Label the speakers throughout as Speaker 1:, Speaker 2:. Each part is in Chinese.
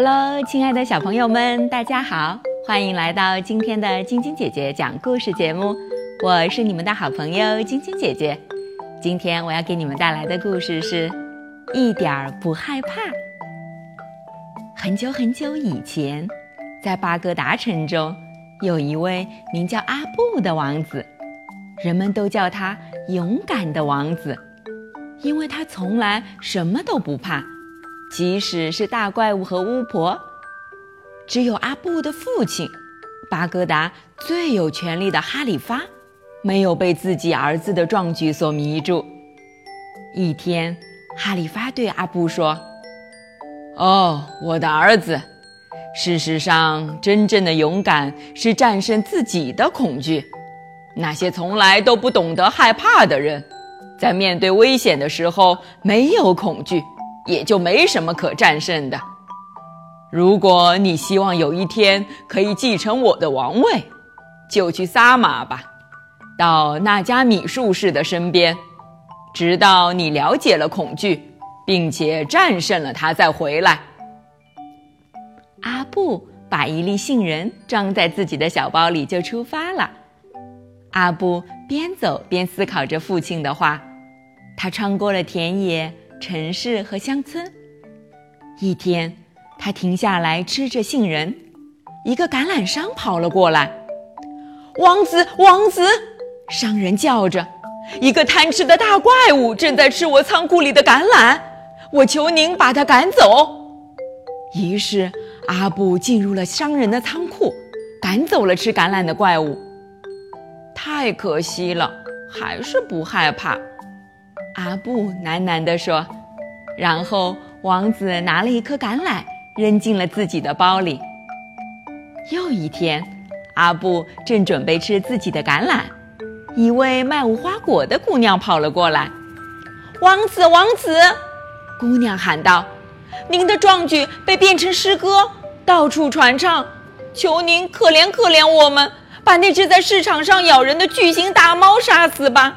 Speaker 1: Hello，亲爱的小朋友们，大家好，欢迎来到今天的晶晶姐姐讲故事节目。我是你们的好朋友晶晶姐姐。今天我要给你们带来的故事是一点儿不害怕。很久很久以前，在巴格达城中，有一位名叫阿布的王子，人们都叫他勇敢的王子，因为他从来什么都不怕。即使是大怪物和巫婆，只有阿布的父亲，巴格达最有权力的哈里发，没有被自己儿子的壮举所迷住。一天，哈里发对阿布说：“
Speaker 2: 哦，我的儿子，事实上，真正的勇敢是战胜自己的恐惧。那些从来都不懂得害怕的人，在面对危险的时候没有恐惧。”也就没什么可战胜的。如果你希望有一天可以继承我的王位，就去撒马吧，到那加米术士的身边，直到你了解了恐惧，并且战胜了他再回来。
Speaker 1: 阿布把一粒杏仁装在自己的小包里，就出发了。阿布边走边思考着父亲的话，他穿过了田野。城市和乡村。一天，他停下来吃着杏仁，一个橄榄商跑了过来。
Speaker 3: 王子，王子！商人叫着：“一个贪吃的大怪物正在吃我仓库里的橄榄，我求您把他赶走。”于是，阿布进入了商人的仓库，赶走了吃橄榄的怪物。
Speaker 2: 太可惜了，还是不害怕。
Speaker 1: 阿布喃喃地说，然后王子拿了一颗橄榄扔进了自己的包里。又一天，阿布正准备吃自己的橄榄，一位卖无花果的姑娘跑了过来。
Speaker 3: “王子，王子！”姑娘喊道，“您的壮举被变成诗歌，到处传唱，求您可怜可怜我们，把那只在市场上咬人的巨型大猫杀死吧。”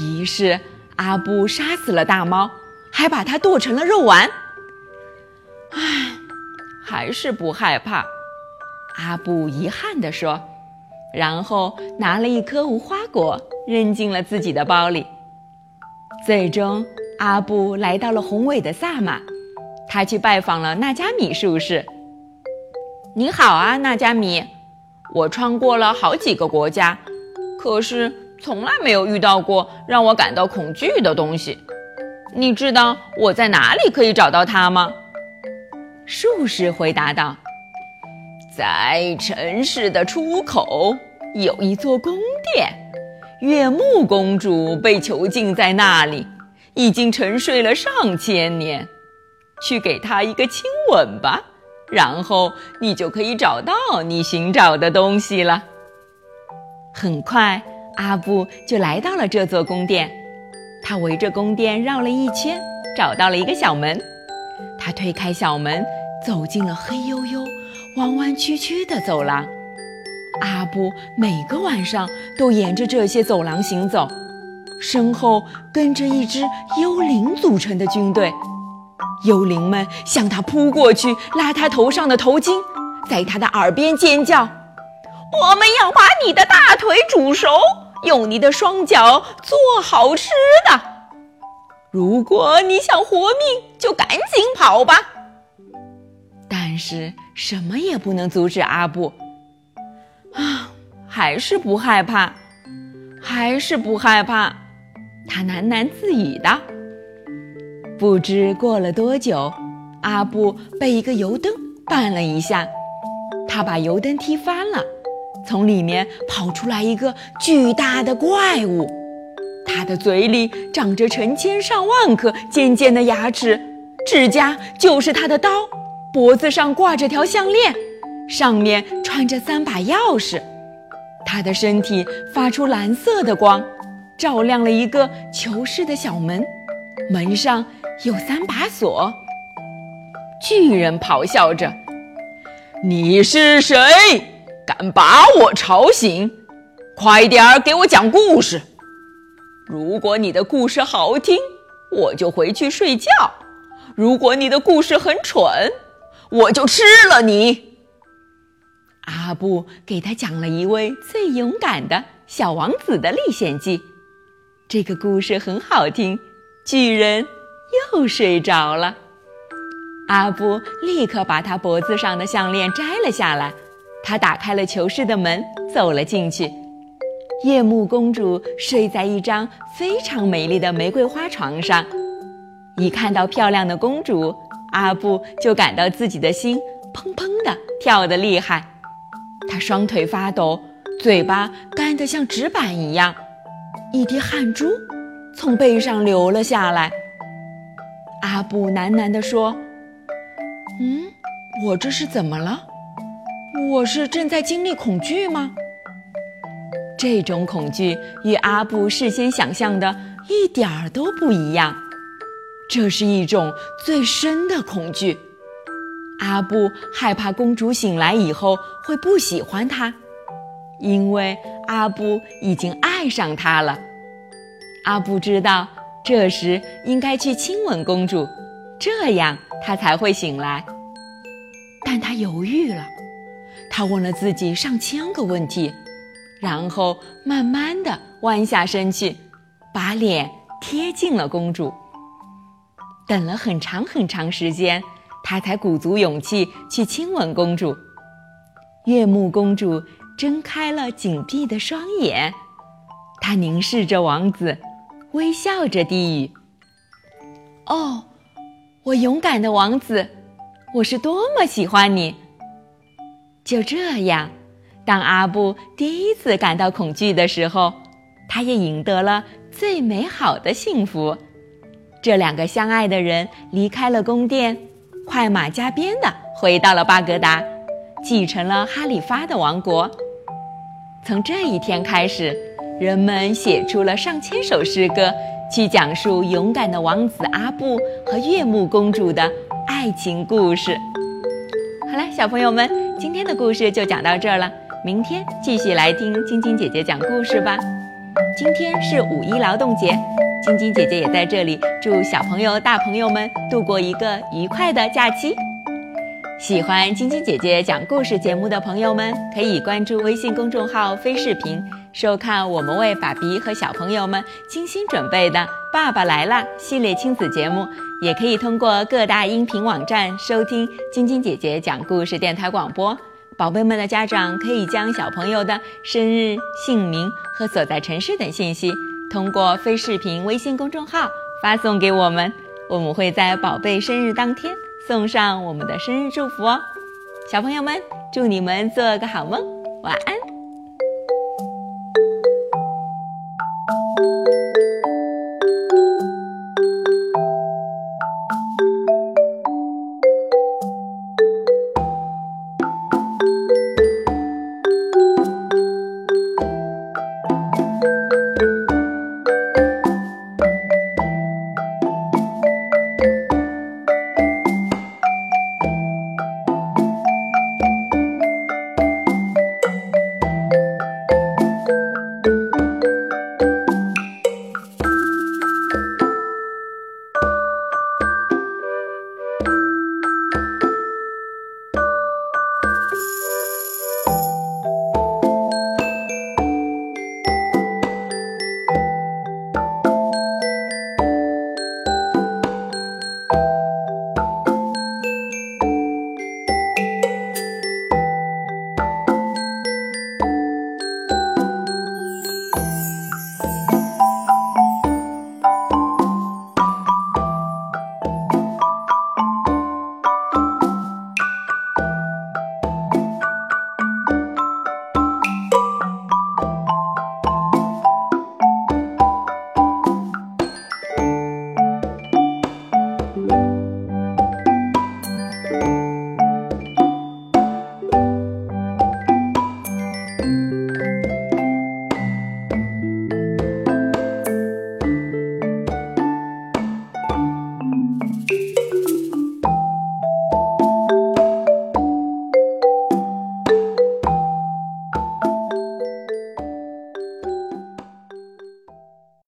Speaker 1: 于是。阿布杀死了大猫，还把它剁成了肉丸。
Speaker 2: 唉，还是不害怕。
Speaker 1: 阿布遗憾地说，然后拿了一颗无花果扔进了自己的包里。最终，阿布来到了宏伟的萨马，他去拜访了纳加米术士。
Speaker 2: 你好啊，纳加米，我穿过了好几个国家，可是。从来没有遇到过让我感到恐惧的东西，你知道我在哪里可以找到它吗？
Speaker 1: 术士回答道：“
Speaker 2: 在城市的出口有一座宫殿，月木公主被囚禁在那里，已经沉睡了上千年。去给她一个亲吻吧，然后你就可以找到你寻找的东西了。”
Speaker 1: 很快。阿布就来到了这座宫殿，他围着宫殿绕了一圈，找到了一个小门。他推开小门，走进了黑黝黝、弯弯曲曲的走廊。阿布每个晚上都沿着这些走廊行走，身后跟着一支幽灵组成的军队。幽灵们向他扑过去，拉他头上的头巾，在他的耳边尖叫：“
Speaker 3: 我们要把你的大腿煮熟！”用你的双脚做好吃的。如果你想活命，就赶紧跑吧。
Speaker 1: 但是什么也不能阻止阿布。啊，还是不害怕，还是不害怕。他喃喃自语道。不知过了多久，阿布被一个油灯绊了一下，他把油灯踢翻了。从里面跑出来一个巨大的怪物，它的嘴里长着成千上万颗尖尖的牙齿，指甲就是它的刀，脖子上挂着条项链，上面穿着三把钥匙。它的身体发出蓝色的光，照亮了一个囚室的小门，门上有三把锁。
Speaker 2: 巨人咆哮着：“你是谁？”敢把我吵醒？快点儿给我讲故事！如果你的故事好听，我就回去睡觉；如果你的故事很蠢，我就吃了你。”
Speaker 3: 阿布给他讲了一位最勇敢的小王子的历险记。这个故事很好听，巨人又睡着了。阿布立刻把他脖子上的项链摘了下来，他打开了囚室的门，走了进去。夜幕公主睡在一张非常美丽的玫瑰花床上。一看到漂亮的公主，阿布就感到自己的心砰砰的跳得厉害。他双腿发抖，嘴巴干得像纸板一样，一滴汗珠从背上流了下来。阿布喃喃地说：“嗯，我这是怎么了？我是正在经历恐惧吗？”这种恐惧与阿布事先想象的一点儿都不一样，这是一种最深的恐惧。阿布害怕公主醒来以后会不喜欢他，因为阿布已经爱上她了。阿布知道这时应该去亲吻公主，这样她才会醒来。但他犹豫了，他问了自己上千个问题。然后慢慢的弯下身去，把脸贴近了公主。等了很长很长时间，他才鼓足勇气去亲吻公主。月幕公主睁开了紧闭的双眼，她凝视着王子，微笑着低语：“哦，我勇敢的王子，我是多么喜欢你。”就这样。当阿布第一次感到恐惧的时候，他也赢得了最美好的幸福。这两个相爱的人离开了宫殿，快马加鞭地回到了巴格达，继承了哈里发的王国。从这一天开始，人们写出了上千首诗歌，去讲述勇敢的王子阿布和月幕公主的爱情故事。好了，小朋友们，今天的故事就讲到这儿了。明天继续来听晶晶姐姐讲故事吧。今天是五一劳动节，晶晶姐姐也在这里祝小朋友、大朋友们度过一个愉快的假期。喜欢晶晶姐姐讲故事节目的朋友们，可以关注微信公众号“非视频”，收看我们为爸比和小朋友们精心准备的《爸爸来啦》系列亲子节目。也可以通过各大音频网站收听晶晶姐姐讲故事电台广播。宝贝们的家长可以将小朋友的生日、姓名和所在城市等信息，通过非视频微信公众号发送给我们，我们会在宝贝生日当天送上我们的生日祝福哦。小朋友们，祝你们做个好梦，晚安。